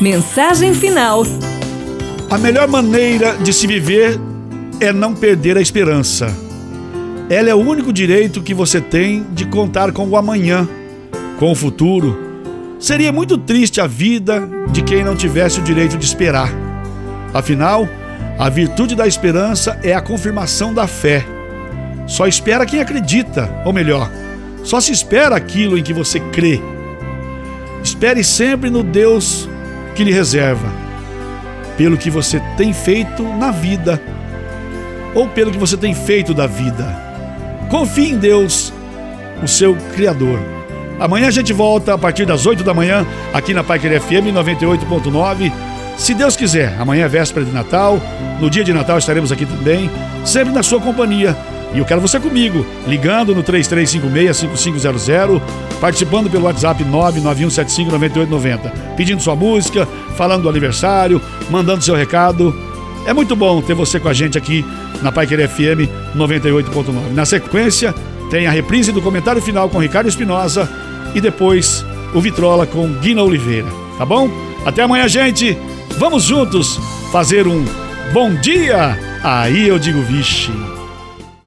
Mensagem final. A melhor maneira de se viver é não perder a esperança. Ela é o único direito que você tem de contar com o amanhã, com o futuro. Seria muito triste a vida de quem não tivesse o direito de esperar. Afinal, a virtude da esperança é a confirmação da fé. Só espera quem acredita, ou melhor, só se espera aquilo em que você crê. Espere sempre no Deus que lhe reserva, pelo que você tem feito na vida ou pelo que você tem feito da vida. Confie em Deus, o seu Criador. Amanhã a gente volta a partir das 8 da manhã aqui na Paiker FM 98.9. Se Deus quiser, amanhã é véspera de Natal, no dia de Natal estaremos aqui também, sempre na sua companhia. E eu quero você comigo, ligando no 3356-5500, participando pelo WhatsApp 991759890, pedindo sua música, falando do aniversário, mandando seu recado. É muito bom ter você com a gente aqui na Paiquer FM 98.9. Na sequência, tem a reprise do comentário final com Ricardo Espinosa e depois o Vitrola com Guina Oliveira, tá bom? Até amanhã, gente. Vamos juntos fazer um bom dia. Aí eu digo vixe.